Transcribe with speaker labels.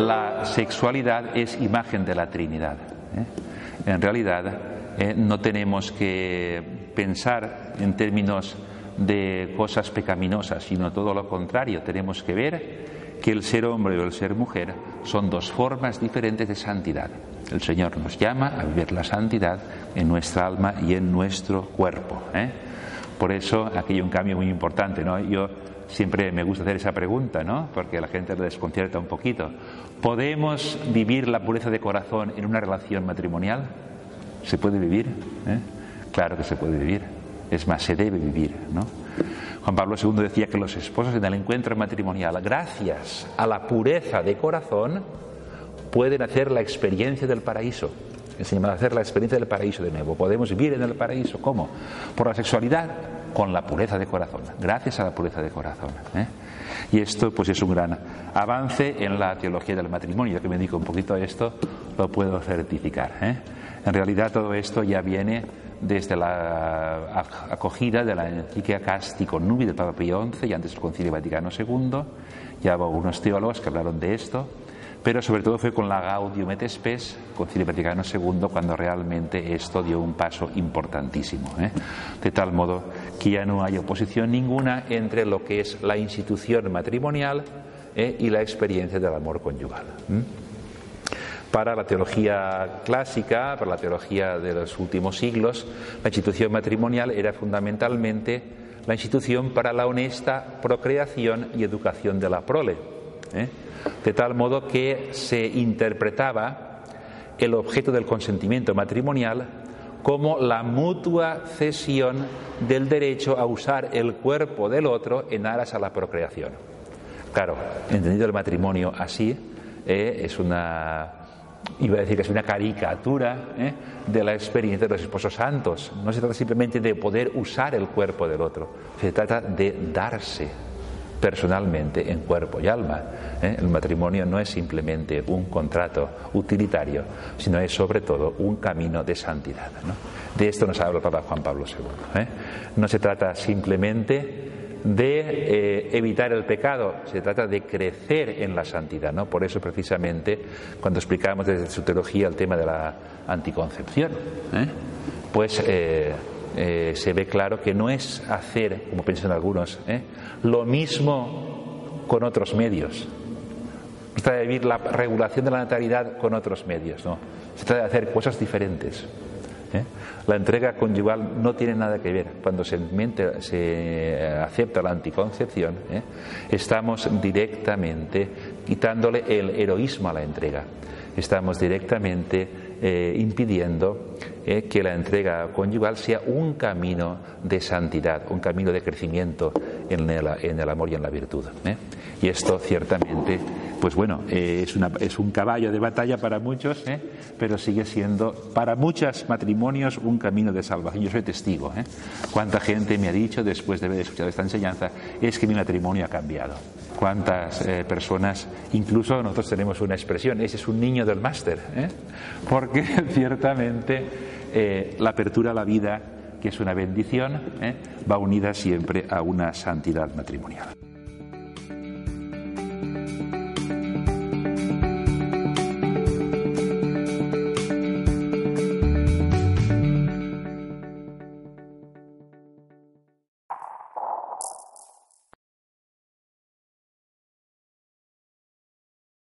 Speaker 1: la sexualidad es imagen de la Trinidad. En realidad, no tenemos que pensar en términos de cosas pecaminosas, sino todo lo contrario. Tenemos que ver que el ser hombre o el ser mujer son dos formas diferentes de santidad. El Señor nos llama a vivir la santidad en nuestra alma y en nuestro cuerpo. ¿eh? Por eso aquí hay un cambio muy importante. ¿no? Yo siempre me gusta hacer esa pregunta, ¿no? porque la gente lo desconcierta un poquito. ¿Podemos vivir la pureza de corazón en una relación matrimonial? ¿Se puede vivir? ¿Eh? Claro que se puede vivir. Es más, se debe vivir. ¿no? Juan Pablo II decía que los esposos en el encuentro matrimonial, gracias a la pureza de corazón, pueden hacer la experiencia del paraíso. Enseñamos a hacer la experiencia del paraíso de nuevo. Podemos vivir en el paraíso. ¿Cómo? Por la sexualidad, con la pureza de corazón. Gracias a la pureza de corazón. ¿eh? Y esto, pues, es un gran avance en la teología del matrimonio. Yo que me dedico un poquito a esto, lo puedo certificar. ¿eh? En realidad, todo esto ya viene desde la acogida de la encíclica Casti Nubi del Papa Pío XI y antes del Concilio Vaticano II. Ya hubo teólogos que hablaron de esto, pero sobre todo fue con la Gaudium et Spes, Concilio Vaticano II, cuando realmente esto dio un paso importantísimo. ¿eh? De tal modo que ya no hay oposición ninguna entre lo que es la institución matrimonial ¿eh? y la experiencia del amor conyugal para la teología clásica, para la teología de los últimos siglos, la institución matrimonial era fundamentalmente la institución para la honesta procreación y educación de la prole. ¿Eh? De tal modo que se interpretaba el objeto del consentimiento matrimonial como la mutua cesión del derecho a usar el cuerpo del otro en aras a la procreación. Claro, entendido el matrimonio así, ¿eh? es una iba a decir que es una caricatura ¿eh? de la experiencia de los esposos santos. No se trata simplemente de poder usar el cuerpo del otro, se trata de darse personalmente en cuerpo y alma. ¿eh? El matrimonio no es simplemente un contrato utilitario, sino es sobre todo un camino de santidad. De esto nos habla el Papa Juan Pablo II. ¿eh? No se trata simplemente de eh, evitar el pecado, se trata de crecer en la santidad. ¿no? Por eso, precisamente, cuando explicamos desde su teología el tema de la anticoncepción, pues eh, se ve claro que no es hacer, como piensan algunos, lo mismo con otros medios. No se trata de vivir la regulación de la natalidad con otros medios, no. Se trata de hacer cosas diferentes. ¿eh? La entrega conyugal no tiene nada que ver. Cuando se, acepta la anticoncepción, ¿eh? estamos directamente quitándole el heroísmo a la entrega. Estamos directamente eh, impidiendo que la entrega conyugal sea un camino de santidad, un camino de crecimiento en el, amor y en la virtud. Y esto ciertamente pues bueno, eh, es, un caballo de batalla para muchos, ¿eh? pero sigue siendo para muchos matrimonios un camino de salvación. Yo soy testigo. ¿eh? ¿Cuánta gente me ha dicho después de haber escuchado esta enseñanza es que mi matrimonio ha cambiado? ¿Cuántas personas, incluso nosotros tenemos una expresión, ese es un niño del máster? Porque ciertamente la apertura a la vida, que es una bendición, va unida siempre a una santidad matrimonial.